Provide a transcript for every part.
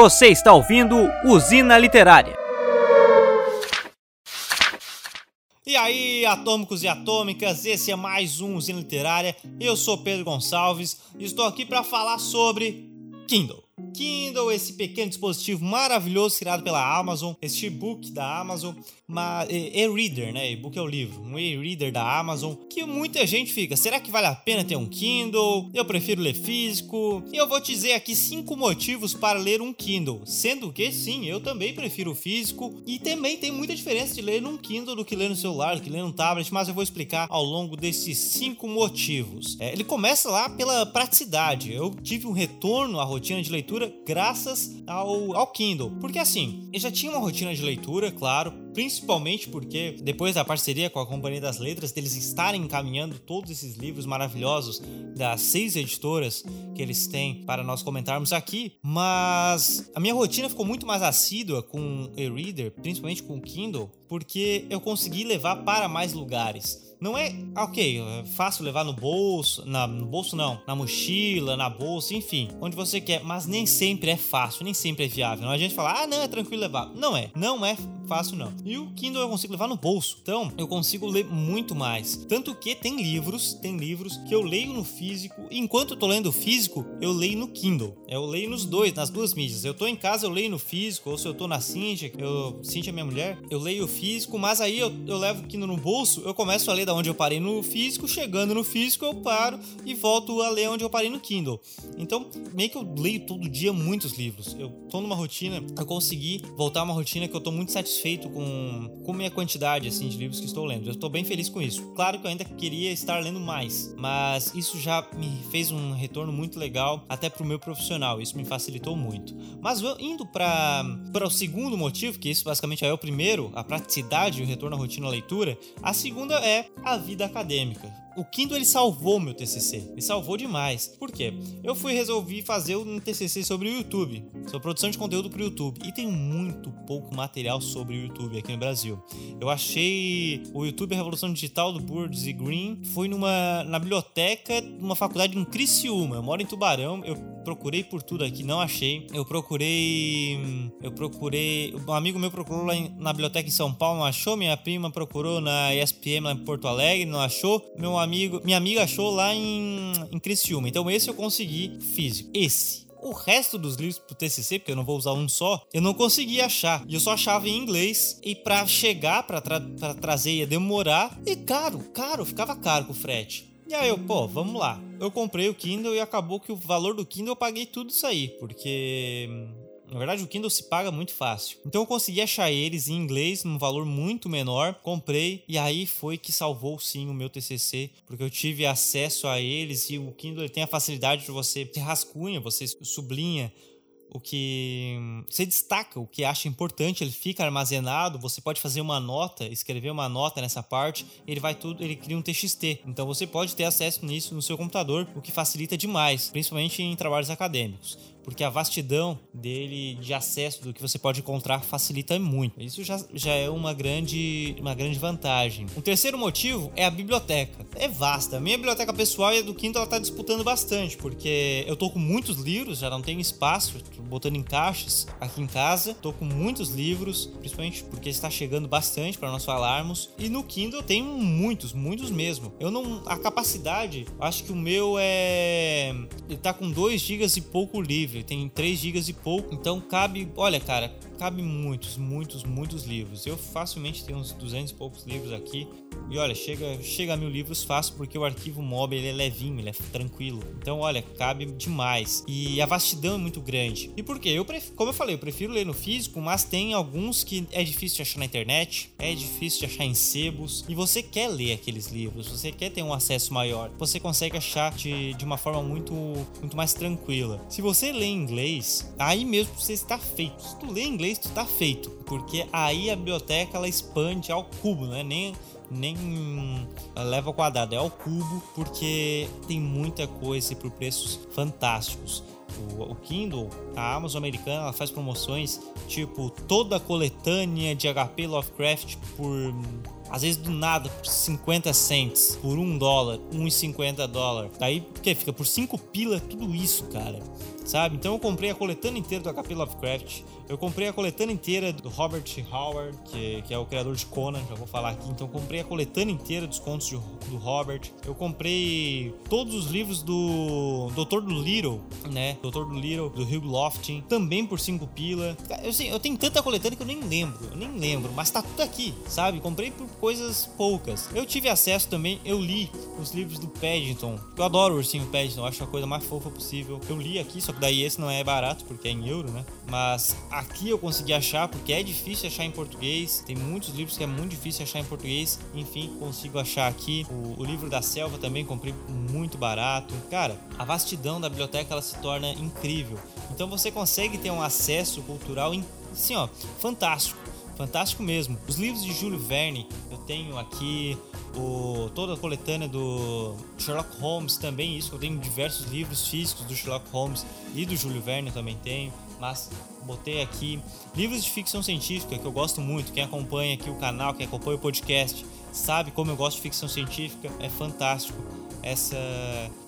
Você está ouvindo Usina Literária. E aí, atômicos e atômicas, esse é mais um Usina Literária. Eu sou Pedro Gonçalves e estou aqui para falar sobre Kindle. Kindle, esse pequeno dispositivo maravilhoso criado pela Amazon, este e-book da Amazon, e-reader, né? E-book é o livro, um e-reader da Amazon, que muita gente fica, será que vale a pena ter um Kindle? Eu prefiro ler físico. E eu vou te dizer aqui cinco motivos para ler um Kindle, sendo que sim, eu também prefiro o físico e também tem muita diferença de ler num Kindle do que ler no celular, do que ler num tablet, mas eu vou explicar ao longo desses cinco motivos. É, ele começa lá pela praticidade. Eu tive um retorno à rotina de leitura graças ao, ao Kindle, porque assim, eu já tinha uma rotina de leitura, claro, principalmente porque depois da parceria com a Companhia das Letras, deles estarem encaminhando todos esses livros maravilhosos das seis editoras que eles têm para nós comentarmos aqui, mas a minha rotina ficou muito mais assídua com o e-reader, principalmente com o Kindle, porque eu consegui levar para mais lugares. Não é, ok, é fácil levar no bolso, na, no bolso não, na mochila, na bolsa, enfim, onde você quer, mas nem sempre é fácil, nem sempre é viável. Não a gente fala, ah, não, é tranquilo levar. Não é, não é fácil não. E o Kindle eu consigo levar no bolso, então eu consigo ler muito mais. Tanto que tem livros, tem livros que eu leio no físico, enquanto eu tô lendo físico, eu leio no Kindle. Eu leio nos dois, nas duas mídias. Eu tô em casa, eu leio no físico, ou se eu tô na Cintia, eu, Cintia é minha mulher, eu leio o físico, mas aí eu, eu levo o Kindle no bolso, eu começo a ler da onde eu parei no físico, chegando no físico eu paro e volto a ler onde eu parei no Kindle. Então, meio que eu leio todo dia muitos livros. Eu tô numa rotina, eu consegui voltar a uma rotina que eu tô muito satisfeito com, com minha quantidade assim de livros que estou lendo. Eu estou bem feliz com isso. Claro que eu ainda queria estar lendo mais, mas isso já me fez um retorno muito legal até pro meu profissional. Isso me facilitou muito. Mas indo para para o segundo motivo, que isso basicamente é o primeiro, a praticidade e o retorno à rotina leitura, a segunda é a vida acadêmica. O Kindle ele salvou meu TCC, ele salvou demais. Por quê? Eu fui resolvi fazer um TCC sobre o YouTube, sobre produção de conteúdo para o YouTube e tem muito pouco material sobre o YouTube aqui no Brasil. Eu achei o YouTube Revolução Digital do Birds e Green, foi numa na biblioteca, numa faculdade em Criciúma. Eu moro em Tubarão, eu procurei por tudo aqui, não achei. Eu procurei. Eu procurei. Um amigo meu procurou lá na biblioteca em São Paulo, não achou. Minha prima procurou na ESPM lá em Porto Alegre, não achou. Meu amigo, minha amiga achou lá em, em Criciúma. Então esse eu consegui físico. Esse. O resto dos livros pro TCC, porque eu não vou usar um só, eu não consegui achar. E eu só achava em inglês. E para chegar, para tra trazer, ia demorar. E caro, caro, ficava caro com o frete. E aí eu, pô, vamos lá. Eu comprei o Kindle e acabou que o valor do Kindle eu paguei tudo isso aí, porque na verdade, o Kindle se paga muito fácil. Então eu consegui achar eles em inglês num valor muito menor, comprei e aí foi que salvou sim o meu TCC, porque eu tive acesso a eles e o Kindle tem a facilidade de você rascunha, você sublinha o que você destaca, o que acha importante, ele fica armazenado, você pode fazer uma nota, escrever uma nota nessa parte, ele vai tudo, ele cria um TXT. Então você pode ter acesso nisso no seu computador, o que facilita demais, principalmente em trabalhos acadêmicos porque a vastidão dele de acesso do que você pode encontrar facilita muito. Isso já, já é uma grande, uma grande vantagem. Um terceiro motivo é a biblioteca. É vasta. A minha biblioteca pessoal e a do Quinto ela tá disputando bastante, porque eu tô com muitos livros, já não tenho espaço, tô botando em caixas aqui em casa. Tô com muitos livros, principalmente porque está chegando bastante para nós falarmos. E no Kindle eu tenho muitos, muitos mesmo. Eu não a capacidade, acho que o meu é ele tá com 2 GB e pouco livre ele tem 3 GB e pouco, então cabe, olha, cara, cabe muitos, muitos, muitos livros. Eu facilmente tenho uns 200 e poucos livros aqui. E olha, chega, chega a mil livros fácil porque o arquivo MOB ele é levinho, ele é tranquilo. Então, olha, cabe demais. E a vastidão é muito grande. E por quê? Eu como eu falei, eu prefiro ler no físico, mas tem alguns que é difícil de achar na internet, é difícil de achar em sebos. E você quer ler aqueles livros, você quer ter um acesso maior. Você consegue achar de, de uma forma muito, muito mais tranquila. Se você lê em inglês, aí mesmo você está feito. Se tu lê em inglês, tu está feito. Porque aí a biblioteca ela expande ao cubo, não é nem nem leva ao quadrado, é ao cubo, porque tem muita coisa por preços fantásticos. O, o, Kindle, a Amazon americana, ela faz promoções tipo toda a coletânea de HP Lovecraft por às vezes do nada por 50 cents, por 1 dólar, 1,50 dólar. Daí que fica por 5 pila tudo isso, cara. sabe? Então eu comprei a coletânea inteira do HP Lovecraft, eu comprei a coletânea inteira do Robert Howard, que, que é o criador de Conan, já vou falar aqui. Então comprei a coletânea inteira dos contos de, do Robert. Eu comprei todos os livros do Doutor do Little, né? Doutor do Little, do Hugh Lofting, também por 5 pila. Eu, sei, eu tenho tanta coletânea que eu nem lembro, eu nem lembro, mas tá tudo aqui, sabe? Comprei por coisas poucas. Eu tive acesso também, eu li os livros do Paddington. Eu adoro o ursinho Paddington, acho a coisa mais fofa possível. Eu li aqui, só que daí esse não é barato porque é em euro, né? Mas aqui eu consegui achar porque é difícil achar em português. Tem muitos livros que é muito difícil achar em português. Enfim, consigo achar aqui. O, o livro da selva também comprei muito barato. Cara, a vastidão da biblioteca ela se torna incrível. Então você consegue ter um acesso cultural, assim, ó, fantástico fantástico mesmo. Os livros de Júlio Verne, eu tenho aqui o, toda a coletânea do Sherlock Holmes também, isso, eu tenho diversos livros físicos do Sherlock Holmes e do Júlio Verne também tenho, mas botei aqui livros de ficção científica que eu gosto muito, quem acompanha aqui o canal, quem acompanha o podcast, sabe como eu gosto de ficção científica, é fantástico essa,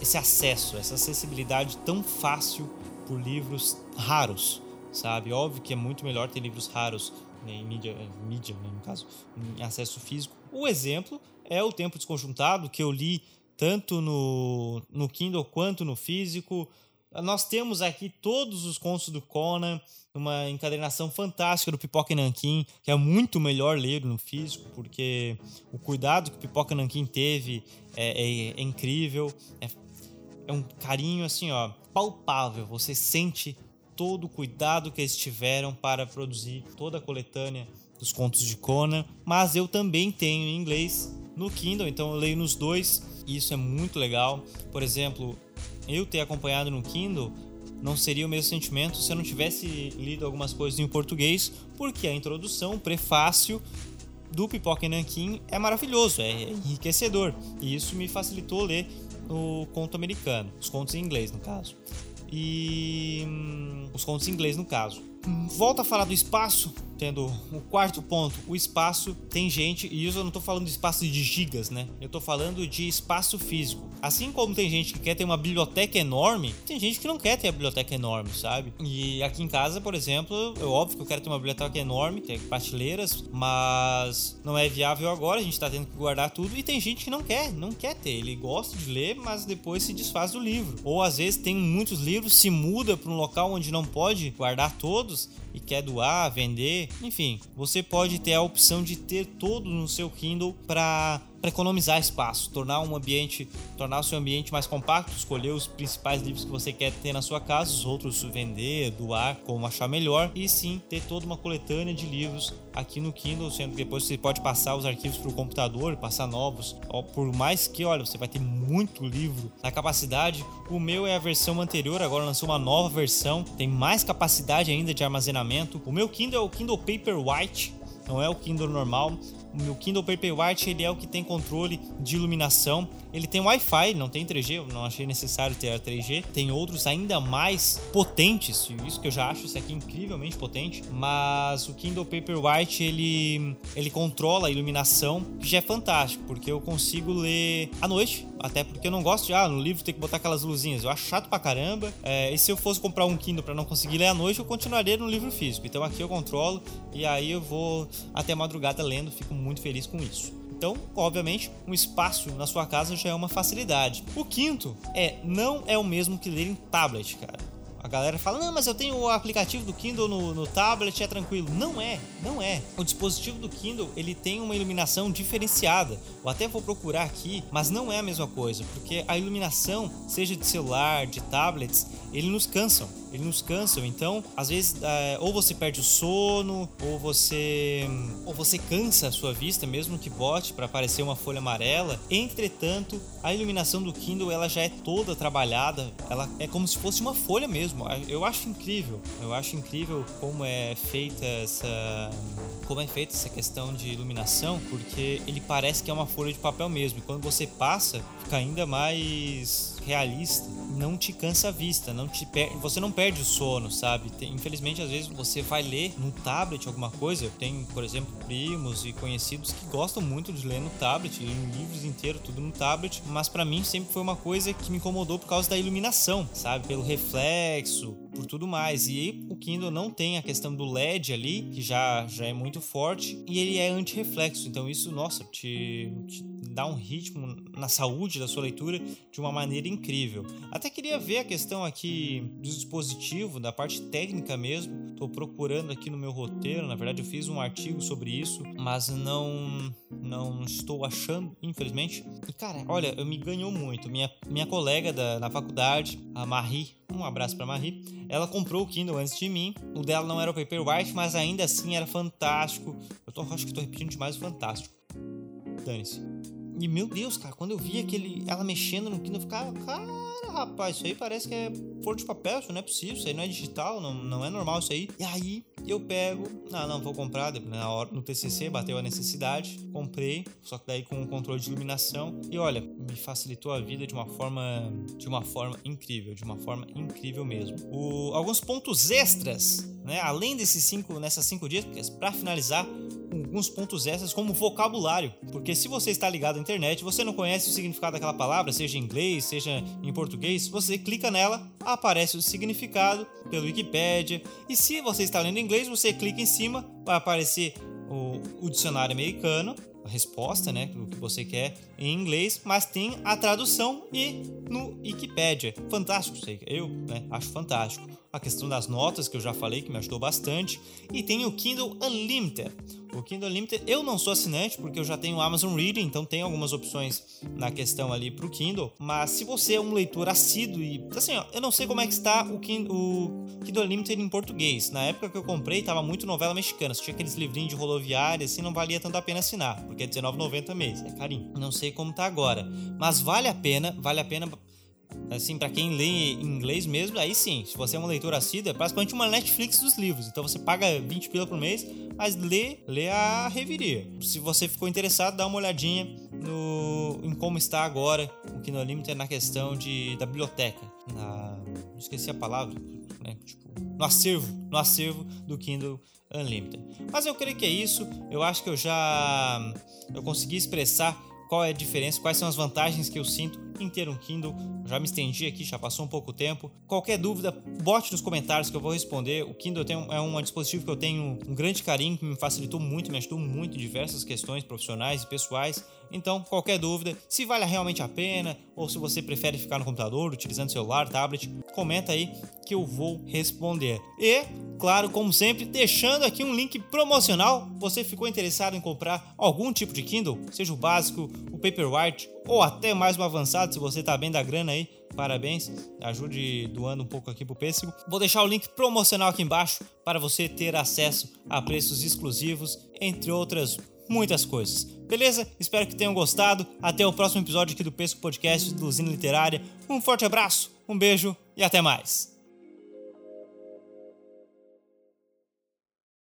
esse acesso, essa acessibilidade tão fácil por livros raros, sabe? Óbvio que é muito melhor ter livros raros né, em mídia, mídia né, no caso, em acesso físico. O exemplo é o Tempo Desconjuntado, que eu li tanto no, no Kindle quanto no físico. Nós temos aqui todos os contos do Conan, uma encadernação fantástica do Pipoca Nankin, que é muito melhor ler no físico, porque o cuidado que o Pipoca Nankin teve é, é, é incrível, é, é um carinho assim, ó, palpável. Você sente todo o cuidado que eles tiveram para produzir toda a coletânea dos contos de Conan, mas eu também tenho em inglês no Kindle, então eu leio nos dois e isso é muito legal. Por exemplo, eu ter acompanhado no Kindle não seria o mesmo sentimento se eu não tivesse lido algumas coisas em português, porque a introdução, o prefácio do Pipoca e Nankin é maravilhoso, é enriquecedor, e isso me facilitou ler o conto americano, os contos em inglês no caso. E hum, os contos em inglês no caso. Volta a falar do espaço, tendo o quarto ponto, o espaço tem gente, e isso eu não estou falando de espaço de gigas, né? Eu estou falando de espaço físico. Assim como tem gente que quer ter uma biblioteca enorme, tem gente que não quer ter a biblioteca enorme, sabe? E aqui em casa, por exemplo, é óbvio que eu quero ter uma biblioteca enorme, ter prateleiras, mas não é viável agora, a gente está tendo que guardar tudo e tem gente que não quer, não quer ter, ele gosta de ler, mas depois se desfaz do livro. Ou às vezes tem muitos livros, se muda para um local onde não pode guardar todos e quer doar, vender, enfim, você pode ter a opção de ter todo no seu Kindle para para economizar espaço, tornar um ambiente, tornar o seu ambiente mais compacto, escolher os principais livros que você quer ter na sua casa, os outros vender, doar, como achar melhor, e sim ter toda uma coletânea de livros aqui no Kindle, sendo que depois você pode passar os arquivos para o computador, passar novos, por mais que, olha, você vai ter muito livro na capacidade. O meu é a versão anterior, agora lançou uma nova versão, tem mais capacidade ainda de armazenamento. O meu Kindle é o Kindle Paperwhite, não é o Kindle normal. Meu Kindle Paperwhite ele é o que tem controle de iluminação. Ele tem Wi-Fi, não tem 3G, eu não achei necessário ter a 3G. Tem outros ainda mais potentes, isso que eu já acho isso aqui incrivelmente potente. Mas o Kindle Paperwhite ele ele controla a iluminação, que já é fantástico, porque eu consigo ler à noite, até porque eu não gosto de ah, no livro ter que botar aquelas luzinhas. Eu acho chato pra caramba. É, e se eu fosse comprar um Kindle para não conseguir ler à noite, eu continuaria no livro físico. Então aqui eu controlo e aí eu vou até madrugada lendo, fico muito feliz com isso. Então, obviamente, um espaço na sua casa já é uma facilidade. O quinto é não é o mesmo que ler em tablet, cara. A galera fala, não, mas eu tenho o aplicativo do Kindle no, no, tablet, é tranquilo. Não é, não é. O dispositivo do Kindle, ele tem uma iluminação diferenciada. Eu até vou procurar aqui, mas não é a mesma coisa, porque a iluminação, seja de celular, de tablets, ele nos cansam eles nos cansam. Então, às vezes, é, ou você perde o sono, ou você ou você cansa a sua vista, mesmo que bote para aparecer uma folha amarela. Entretanto, a iluminação do Kindle ela já é toda trabalhada, ela é como se fosse uma folha mesmo. Eu acho incrível. Eu acho incrível como é feita essa como é feita essa questão de iluminação, porque ele parece que é uma folha de papel mesmo. E quando você passa, fica ainda mais realista. Não te cansa a vista, não te você não perde o sono, sabe? Tem, infelizmente, às vezes você vai ler no tablet alguma coisa. Eu tenho, por exemplo, primos e conhecidos que gostam muito de ler no tablet, em livros inteiros, tudo no tablet, mas para mim sempre foi uma coisa que me incomodou por causa da iluminação, sabe? Pelo reflexo, por tudo mais. E o Kindle não tem a questão do LED ali, que já, já é muito forte, e ele é anti-reflexo. Então isso, nossa, te, te dá um ritmo na saúde da sua leitura de uma maneira incrível. Até queria ver a questão aqui do dispositivo, da parte técnica mesmo. Estou procurando aqui no meu roteiro, na verdade eu fiz um artigo sobre isso, mas não não estou achando, infelizmente. E cara, olha, eu me ganhou muito. Minha, minha colega da, na faculdade, a Marie, um abraço para Marie, ela comprou o Kindle antes de mim. O dela não era o Paperwhite, mas ainda assim era fantástico. Eu tô, acho que estou repetindo demais o fantástico. Dane-se. E meu Deus, cara, quando eu vi aquele, ela mexendo no Kindle, eu ficava, cara, rapaz, isso aí parece que é folha de papel, isso não é possível, isso aí não é digital, não, não é normal isso aí. E aí eu pego, ah, não, vou comprar, na hora, no TCC bateu a necessidade, comprei, só que daí com o controle de iluminação. E olha, me facilitou a vida de uma forma, de uma forma incrível, de uma forma incrível mesmo. O, alguns pontos extras, né, além desses cinco, nessas cinco dias, para finalizar, alguns pontos extras como vocabulário, porque se você está ligado à internet, você não conhece o significado daquela palavra, seja em inglês, seja em português, você clica nela, aparece o significado pelo Wikipedia, e se você está lendo em inglês, você clica em cima, vai aparecer o, o dicionário americano, a resposta, né, do que você quer em inglês, mas tem a tradução e no Wikipedia. Fantástico, sei, eu né, acho fantástico. A questão das notas que eu já falei que me ajudou bastante e tem o Kindle Unlimited. O Kindle Unlimited eu não sou assinante porque eu já tenho o Amazon Reading, então tem algumas opções na questão ali para o Kindle. Mas se você é um leitor assíduo e assim, ó, eu não sei como é que está o Kindle, o Kindle Unlimited em português. Na época que eu comprei tava muito novela mexicana, tinha aqueles livrinhos de rodoviária, assim não valia tanto a pena assinar, porque é R$19,90 mês, é carinho. Não sei como tá agora, mas vale a pena, vale a pena assim, para quem lê em inglês mesmo, aí sim, se você é um leitor assíduo, é praticamente uma Netflix dos livros. Então você paga 20 pila por mês, mas lê, lê a reviria. Se você ficou interessado, dá uma olhadinha no, em como está agora o Kindle Unlimited na questão de, da biblioteca. Na, esqueci a palavra, né? Tipo, no acervo, no acervo do Kindle Unlimited. Mas eu creio que é isso. Eu acho que eu já eu consegui expressar qual é a diferença, quais são as vantagens que eu sinto em ter um Kindle. Já me estendi aqui, já passou um pouco tempo. Qualquer dúvida, bote nos comentários que eu vou responder. O Kindle é um dispositivo que eu tenho um grande carinho, que me facilitou muito, me ajudou muito em diversas questões profissionais e pessoais. Então, qualquer dúvida, se vale realmente a pena ou se você prefere ficar no computador, utilizando celular, tablet, comenta aí que eu vou responder. E, claro, como sempre, deixando aqui um link promocional. Você ficou interessado em comprar algum tipo de Kindle, seja o básico, o Paperwhite ou até mais um avançado, se você tá bem da grana aí, parabéns, ajude doando um pouco aqui pro pêssego. Vou deixar o link promocional aqui embaixo para você ter acesso a preços exclusivos, entre outras muitas coisas. Beleza? Espero que tenham gostado. Até o próximo episódio aqui do Pesco Podcast do Usina Literária. Um forte abraço, um beijo e até mais.